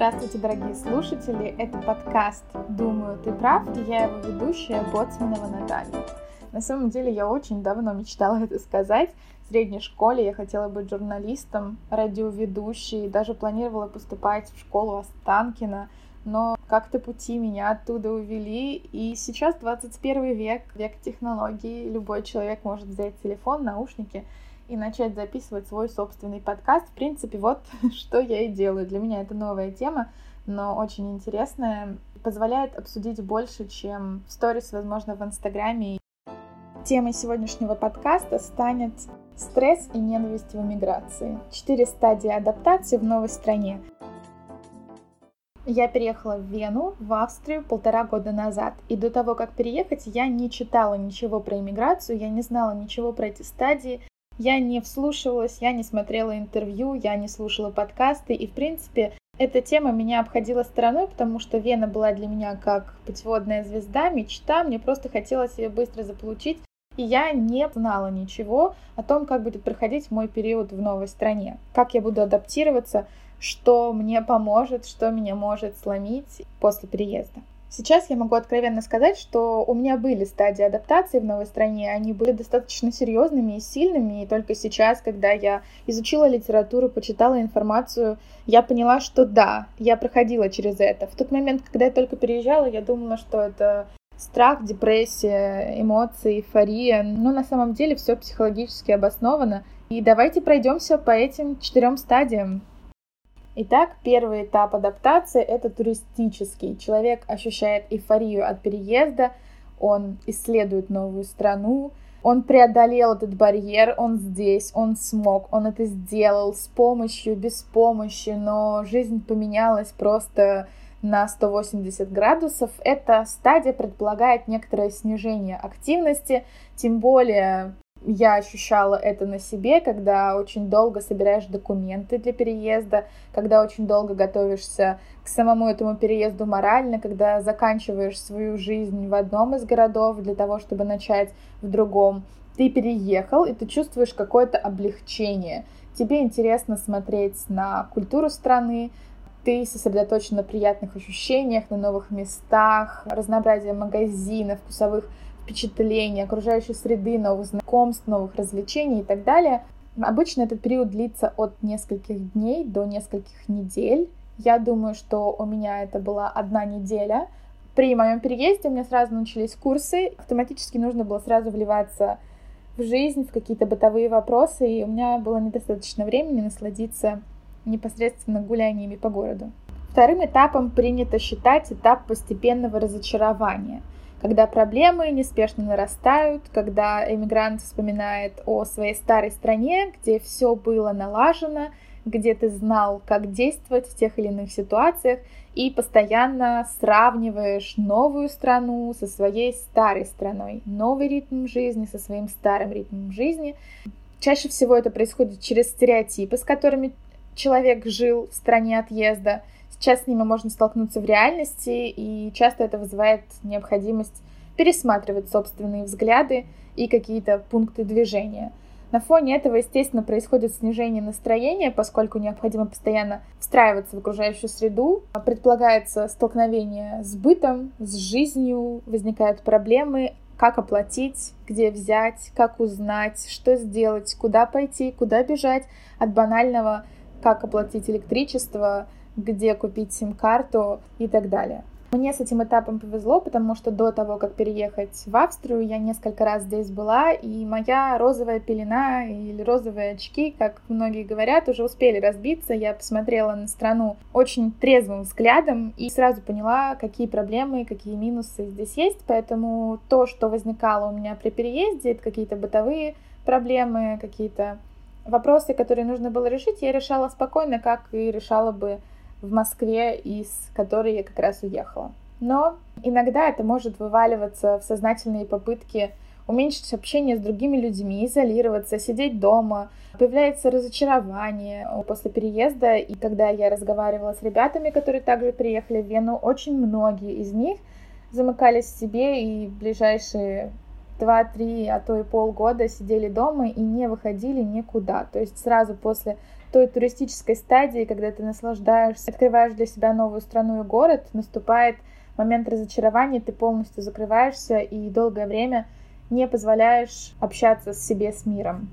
Здравствуйте, дорогие слушатели! Это подкаст «Думаю, ты прав» и я его ведущая Боцманова Наталья. На самом деле я очень давно мечтала это сказать. В средней школе я хотела быть журналистом, радиоведущей, даже планировала поступать в школу Останкина, но как-то пути меня оттуда увели, и сейчас 21 век, век технологий, любой человек может взять телефон, наушники и начать записывать свой собственный подкаст. В принципе, вот что я и делаю. Для меня это новая тема, но очень интересная. Позволяет обсудить больше, чем в сторис, возможно, в Инстаграме. Темой сегодняшнего подкаста станет стресс и ненависть в эмиграции. Четыре стадии адаптации в новой стране. Я переехала в Вену, в Австрию полтора года назад. И до того, как переехать, я не читала ничего про иммиграцию, я не знала ничего про эти стадии, я не вслушивалась, я не смотрела интервью, я не слушала подкасты, и, в принципе, эта тема меня обходила стороной, потому что Вена была для меня как путеводная звезда, мечта, мне просто хотелось ее быстро заполучить, и я не знала ничего о том, как будет проходить мой период в новой стране, как я буду адаптироваться, что мне поможет, что меня может сломить после переезда. Сейчас я могу откровенно сказать, что у меня были стадии адаптации в новой стране, они были достаточно серьезными и сильными, и только сейчас, когда я изучила литературу, почитала информацию, я поняла, что да, я проходила через это. В тот момент, когда я только переезжала, я думала, что это страх, депрессия, эмоции, эйфория, но на самом деле все психологически обосновано. И давайте пройдемся по этим четырем стадиям. Итак, первый этап адаптации – это туристический. Человек ощущает эйфорию от переезда, он исследует новую страну, он преодолел этот барьер, он здесь, он смог, он это сделал с помощью, без помощи, но жизнь поменялась просто на 180 градусов. Эта стадия предполагает некоторое снижение активности, тем более я ощущала это на себе, когда очень долго собираешь документы для переезда, когда очень долго готовишься к самому этому переезду морально, когда заканчиваешь свою жизнь в одном из городов для того, чтобы начать в другом. Ты переехал, и ты чувствуешь какое-то облегчение. Тебе интересно смотреть на культуру страны, ты сосредоточен на приятных ощущениях, на новых местах, разнообразие магазинов, вкусовых впечатлений, окружающей среды, новых знакомств, новых развлечений и так далее. Обычно этот период длится от нескольких дней до нескольких недель. Я думаю, что у меня это была одна неделя. При моем переезде у меня сразу начались курсы. Автоматически нужно было сразу вливаться в жизнь, в какие-то бытовые вопросы, и у меня было недостаточно времени насладиться непосредственно гуляниями по городу. Вторым этапом принято считать этап постепенного разочарования – когда проблемы неспешно нарастают, когда эмигрант вспоминает о своей старой стране, где все было налажено, где ты знал, как действовать в тех или иных ситуациях, и постоянно сравниваешь новую страну со своей старой страной, новый ритм жизни со своим старым ритмом жизни. Чаще всего это происходит через стереотипы, с которыми человек жил в стране отъезда, Сейчас с ними можно столкнуться в реальности, и часто это вызывает необходимость пересматривать собственные взгляды и какие-то пункты движения. На фоне этого, естественно, происходит снижение настроения, поскольку необходимо постоянно встраиваться в окружающую среду. Предполагается столкновение с бытом, с жизнью, возникают проблемы, как оплатить, где взять, как узнать, что сделать, куда пойти, куда бежать от банального, как оплатить электричество, где купить сим-карту и так далее. Мне с этим этапом повезло, потому что до того, как переехать в Австрию, я несколько раз здесь была, и моя розовая пелена или розовые очки, как многие говорят, уже успели разбиться. Я посмотрела на страну очень трезвым взглядом и сразу поняла, какие проблемы, какие минусы здесь есть. Поэтому то, что возникало у меня при переезде, это какие-то бытовые проблемы, какие-то вопросы, которые нужно было решить, я решала спокойно, как и решала бы в Москве, из которой я как раз уехала. Но иногда это может вываливаться в сознательные попытки уменьшить общение с другими людьми, изолироваться, сидеть дома. Появляется разочарование после переезда, и когда я разговаривала с ребятами, которые также приехали в Вену, очень многие из них замыкались в себе и ближайшие два-три, а то и полгода сидели дома и не выходили никуда. То есть сразу после той туристической стадии, когда ты наслаждаешься, открываешь для себя новую страну и город, наступает момент разочарования, ты полностью закрываешься и долгое время не позволяешь общаться с себе, с миром.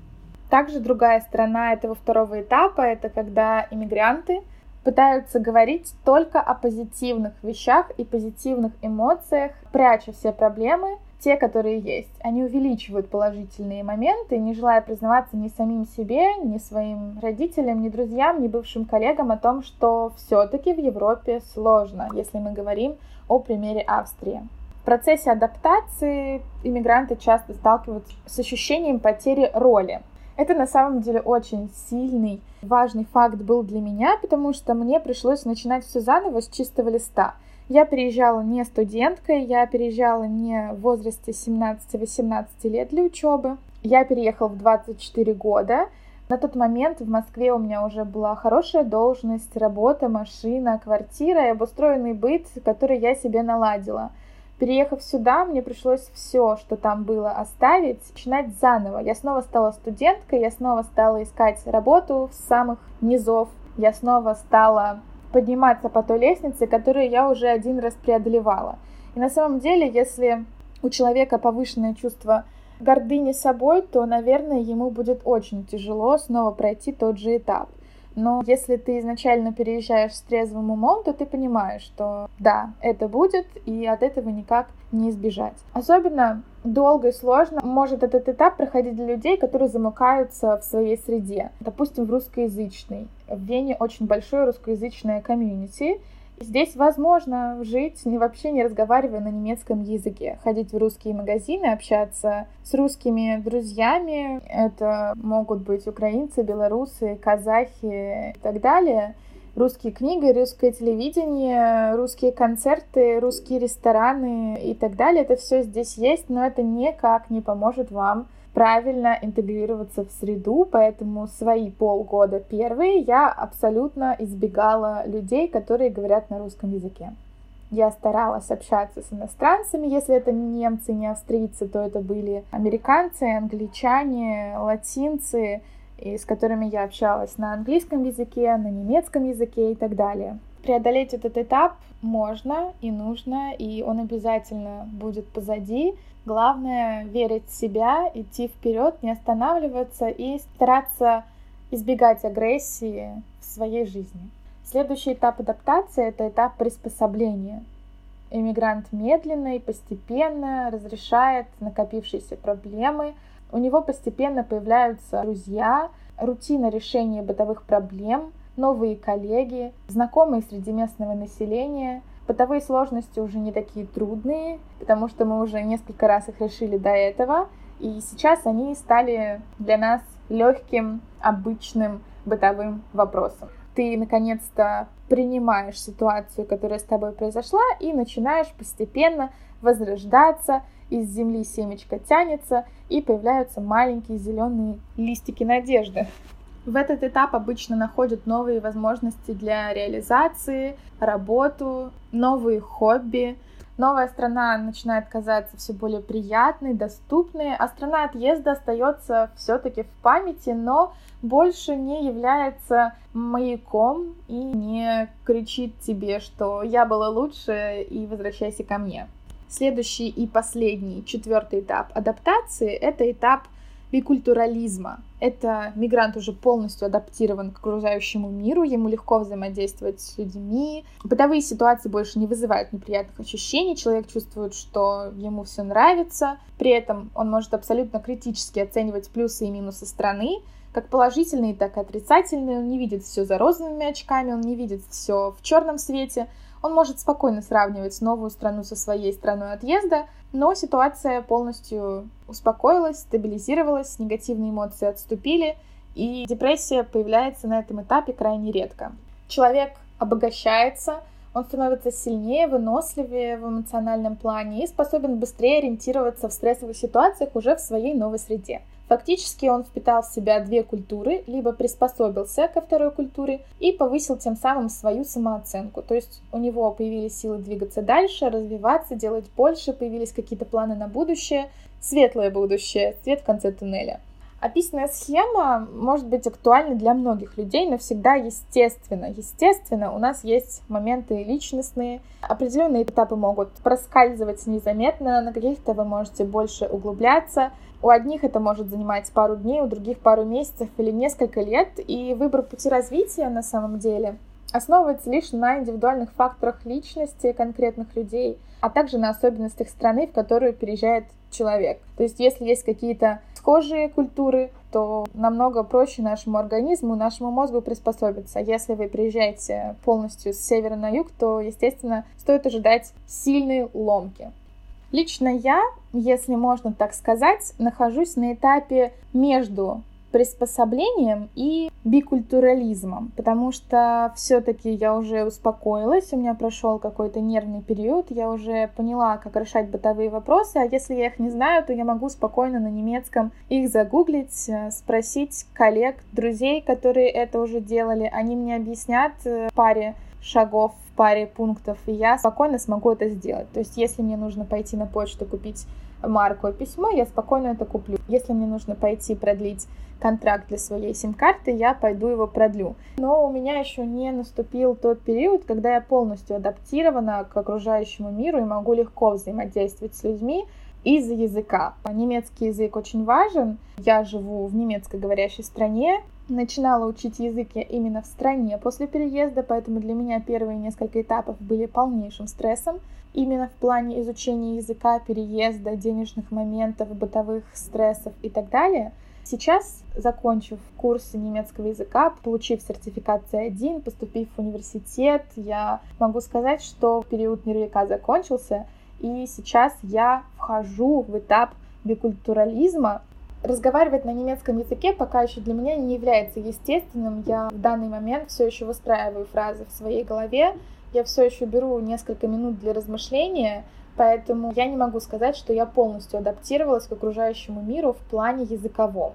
Также другая сторона этого второго этапа — это когда иммигранты пытаются говорить только о позитивных вещах и позитивных эмоциях, пряча все проблемы, те, которые есть. Они увеличивают положительные моменты, не желая признаваться ни самим себе, ни своим родителям, ни друзьям, ни бывшим коллегам о том, что все-таки в Европе сложно, если мы говорим о примере Австрии. В процессе адаптации иммигранты часто сталкиваются с ощущением потери роли. Это на самом деле очень сильный, важный факт был для меня, потому что мне пришлось начинать все заново с чистого листа. Я переезжала не студенткой, я переезжала не в возрасте 17-18 лет для учебы. Я переехала в 24 года. На тот момент в Москве у меня уже была хорошая должность, работа, машина, квартира и обустроенный быт, который я себе наладила. Переехав сюда, мне пришлось все, что там было, оставить, начинать заново. Я снова стала студенткой, я снова стала искать работу с самых низов, я снова стала подниматься по той лестнице, которую я уже один раз преодолевала. И на самом деле, если у человека повышенное чувство гордыни собой, то, наверное, ему будет очень тяжело снова пройти тот же этап. Но если ты изначально переезжаешь с трезвым умом, то ты понимаешь, что да, это будет, и от этого никак не избежать. Особенно долго и сложно может этот этап проходить для людей, которые замыкаются в своей среде. Допустим, в русскоязычной. В Вене очень большое русскоязычное комьюнити, Здесь возможно жить, не вообще не разговаривая на немецком языке, ходить в русские магазины, общаться с русскими друзьями. Это могут быть украинцы, белорусы, казахи и так далее. Русские книги, русское телевидение, русские концерты, русские рестораны и так далее. Это все здесь есть, но это никак не поможет вам правильно интегрироваться в среду, поэтому свои полгода первые я абсолютно избегала людей, которые говорят на русском языке. Я старалась общаться с иностранцами, если это не немцы, не австрийцы, то это были американцы, англичане, латинцы, с которыми я общалась на английском языке, на немецком языке и так далее. Преодолеть этот этап можно и нужно, и он обязательно будет позади. Главное верить в себя, идти вперед, не останавливаться и стараться избегать агрессии в своей жизни. Следующий этап адаптации — это этап приспособления. Иммигрант медленно и постепенно разрешает накопившиеся проблемы. У него постепенно появляются друзья, рутина решения бытовых проблем, новые коллеги, знакомые среди местного населения — Бытовые сложности уже не такие трудные, потому что мы уже несколько раз их решили до этого, и сейчас они стали для нас легким, обычным бытовым вопросом. Ты наконец-то принимаешь ситуацию, которая с тобой произошла, и начинаешь постепенно возрождаться, из земли семечко тянется, и появляются маленькие зеленые листики надежды. В этот этап обычно находят новые возможности для реализации, работу, новые хобби. Новая страна начинает казаться все более приятной, доступной, а страна отъезда остается все-таки в памяти, но больше не является маяком и не кричит тебе, что я была лучше и возвращайся ко мне. Следующий и последний, четвертый этап адаптации — это этап бикультурализма. Это мигрант уже полностью адаптирован к окружающему миру, ему легко взаимодействовать с людьми. Бытовые ситуации больше не вызывают неприятных ощущений, человек чувствует, что ему все нравится, при этом он может абсолютно критически оценивать плюсы и минусы страны, как положительные, так и отрицательные. Он не видит все за розовыми очками, он не видит все в черном свете. Он может спокойно сравнивать новую страну со своей страной отъезда, но ситуация полностью успокоилась, стабилизировалась, негативные эмоции отступили, и депрессия появляется на этом этапе крайне редко. Человек обогащается, он становится сильнее, выносливее в эмоциональном плане и способен быстрее ориентироваться в стрессовых ситуациях уже в своей новой среде. Фактически он впитал в себя две культуры, либо приспособился ко второй культуре и повысил тем самым свою самооценку. То есть у него появились силы двигаться дальше, развиваться, делать больше, появились какие-то планы на будущее, светлое будущее, свет в конце туннеля. Описанная схема может быть актуальна для многих людей, но всегда естественно. Естественно, у нас есть моменты личностные, определенные этапы могут проскальзывать незаметно, на каких-то вы можете больше углубляться. У одних это может занимать пару дней, у других пару месяцев или несколько лет, и выбор пути развития на самом деле основывается лишь на индивидуальных факторах личности конкретных людей, а также на особенностях страны, в которую переезжает человек. То есть, если есть какие-то схожие культуры, то намного проще нашему организму, нашему мозгу приспособиться. Если вы приезжаете полностью с севера на юг, то, естественно, стоит ожидать сильной ломки. Лично я, если можно так сказать, нахожусь на этапе между приспособлением и бикультурализмом, потому что все-таки я уже успокоилась, у меня прошел какой-то нервный период, я уже поняла, как решать бытовые вопросы, а если я их не знаю, то я могу спокойно на немецком их загуглить, э, спросить коллег, друзей, которые это уже делали, они мне объяснят э, паре шагов паре пунктов, и я спокойно смогу это сделать. То есть, если мне нужно пойти на почту купить марку письмо, я спокойно это куплю. Если мне нужно пойти продлить контракт для своей сим-карты, я пойду его продлю. Но у меня еще не наступил тот период, когда я полностью адаптирована к окружающему миру и могу легко взаимодействовать с людьми из-за языка. Немецкий язык очень важен. Я живу в немецко говорящей стране, начинала учить язык я именно в стране после переезда, поэтому для меня первые несколько этапов были полнейшим стрессом. Именно в плане изучения языка, переезда, денежных моментов, бытовых стрессов и так далее. Сейчас, закончив курсы немецкого языка, получив сертификат C1, поступив в университет, я могу сказать, что период нервика закончился, и сейчас я вхожу в этап бикультурализма, Разговаривать на немецком языке пока еще для меня не является естественным. Я в данный момент все еще выстраиваю фразы в своей голове. Я все еще беру несколько минут для размышления, поэтому я не могу сказать, что я полностью адаптировалась к окружающему миру в плане языковом.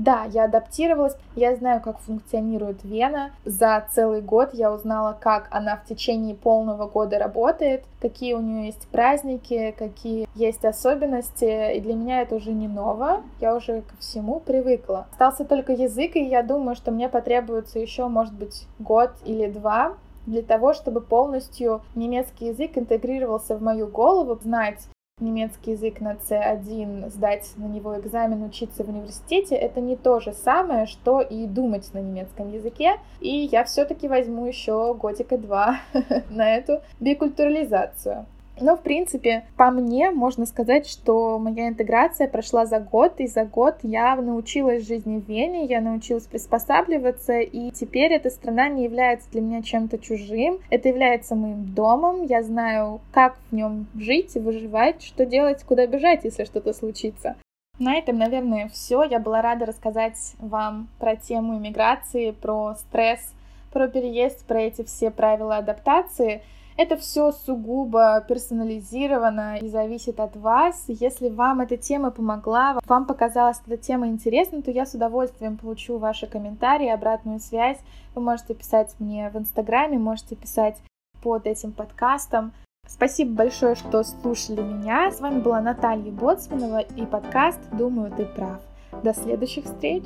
Да, я адаптировалась, я знаю, как функционирует Вена. За целый год я узнала, как она в течение полного года работает, какие у нее есть праздники, какие есть особенности, и для меня это уже не ново, я уже ко всему привыкла. Остался только язык, и я думаю, что мне потребуется еще, может быть, год или два, для того, чтобы полностью немецкий язык интегрировался в мою голову, знать немецкий язык на C1, сдать на него экзамен, учиться в университете, это не то же самое, что и думать на немецком языке. И я все-таки возьму еще годика два на эту бикультурализацию. Но, в принципе, по мне можно сказать, что моя интеграция прошла за год, и за год я научилась жизни в Вене, я научилась приспосабливаться, и теперь эта страна не является для меня чем-то чужим, это является моим домом, я знаю, как в нем жить и выживать, что делать, куда бежать, если что-то случится. На этом, наверное, все. Я была рада рассказать вам про тему иммиграции, про стресс, про переезд, про эти все правила адаптации. Это все сугубо персонализировано и зависит от вас. Если вам эта тема помогла, вам показалась эта тема интересной, то я с удовольствием получу ваши комментарии, обратную связь. Вы можете писать мне в Инстаграме, можете писать под этим подкастом. Спасибо большое, что слушали меня. С вами была Наталья Боцманова и подкаст «Думаю, ты прав». До следующих встреч!